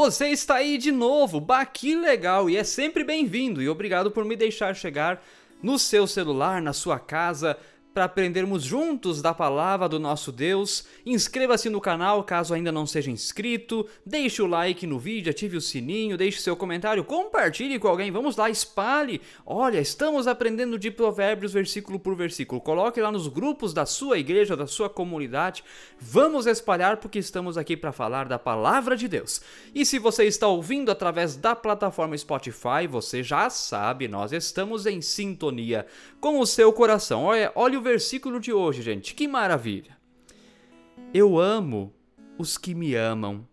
Você está aí de novo, bah, que legal! E é sempre bem-vindo e obrigado por me deixar chegar no seu celular, na sua casa, para aprendermos juntos da palavra do nosso Deus. Inscreva-se no canal caso ainda não seja inscrito, deixe o like no vídeo, ative o sininho, deixe seu comentário, compartilhe com alguém, vamos lá, espalhe. Olha, estamos aprendendo de provérbios versículo por versículo. Coloque lá nos grupos da sua igreja, da sua comunidade. Vamos espalhar porque estamos aqui para falar da palavra de Deus. E se você está ouvindo através da plataforma Spotify, você já sabe, nós estamos em sintonia com o seu coração. Olha, olha o versículo de hoje, gente. Que maravilha! Eu amo os que me amam.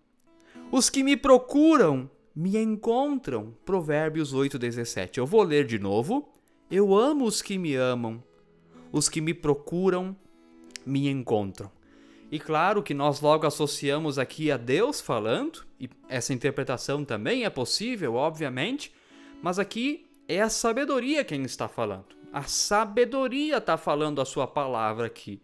Os que me procuram me encontram. Provérbios 8:17. Eu vou ler de novo. Eu amo os que me amam. Os que me procuram me encontram. E claro que nós logo associamos aqui a Deus falando, e essa interpretação também é possível, obviamente, mas aqui é a sabedoria quem está falando. A sabedoria está falando a sua palavra aqui.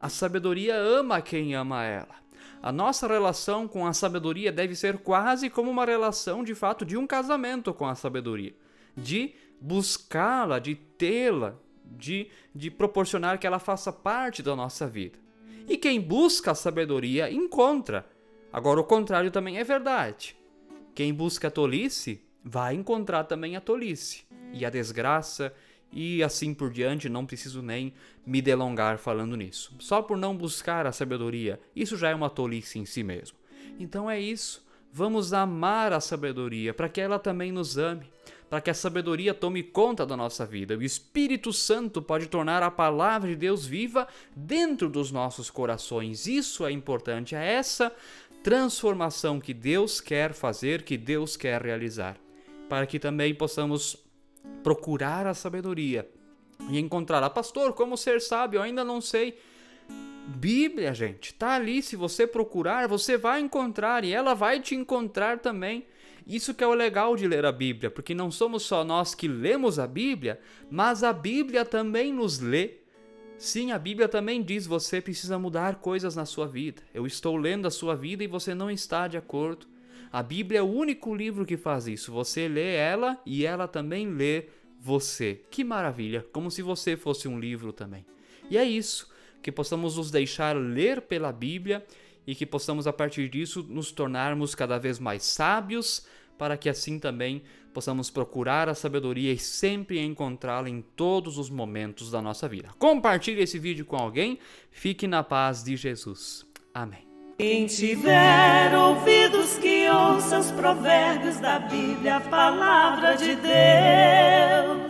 A sabedoria ama quem ama ela. A nossa relação com a sabedoria deve ser quase como uma relação de fato de um casamento com a sabedoria, de buscá-la, de tê-la, de, de proporcionar que ela faça parte da nossa vida. E quem busca a sabedoria encontra. Agora, o contrário também é verdade. Quem busca a tolice vai encontrar também a tolice e a desgraça e assim por diante, não preciso nem me delongar falando nisso. Só por não buscar a sabedoria, isso já é uma tolice em si mesmo. Então é isso. Vamos amar a sabedoria para que ela também nos ame, para que a sabedoria tome conta da nossa vida. O Espírito Santo pode tornar a palavra de Deus viva dentro dos nossos corações. Isso é importante, é essa transformação que Deus quer fazer, que Deus quer realizar, para que também possamos procurar a sabedoria e encontrar. Ah, pastor, como ser sábio? Eu ainda não sei. Bíblia, gente, tá ali. Se você procurar, você vai encontrar e ela vai te encontrar também. Isso que é o legal de ler a Bíblia, porque não somos só nós que lemos a Bíblia, mas a Bíblia também nos lê. Sim, a Bíblia também diz: você precisa mudar coisas na sua vida. Eu estou lendo a sua vida e você não está de acordo. A Bíblia é o único livro que faz isso. Você lê ela e ela também lê você. Que maravilha! Como se você fosse um livro também. E é isso, que possamos nos deixar ler pela Bíblia e que possamos a partir disso nos tornarmos cada vez mais sábios, para que assim também possamos procurar a sabedoria e sempre encontrá-la em todos os momentos da nossa vida. Compartilhe esse vídeo com alguém. Fique na paz de Jesus. Amém. Provérbios da Bíblia, a palavra de Deus.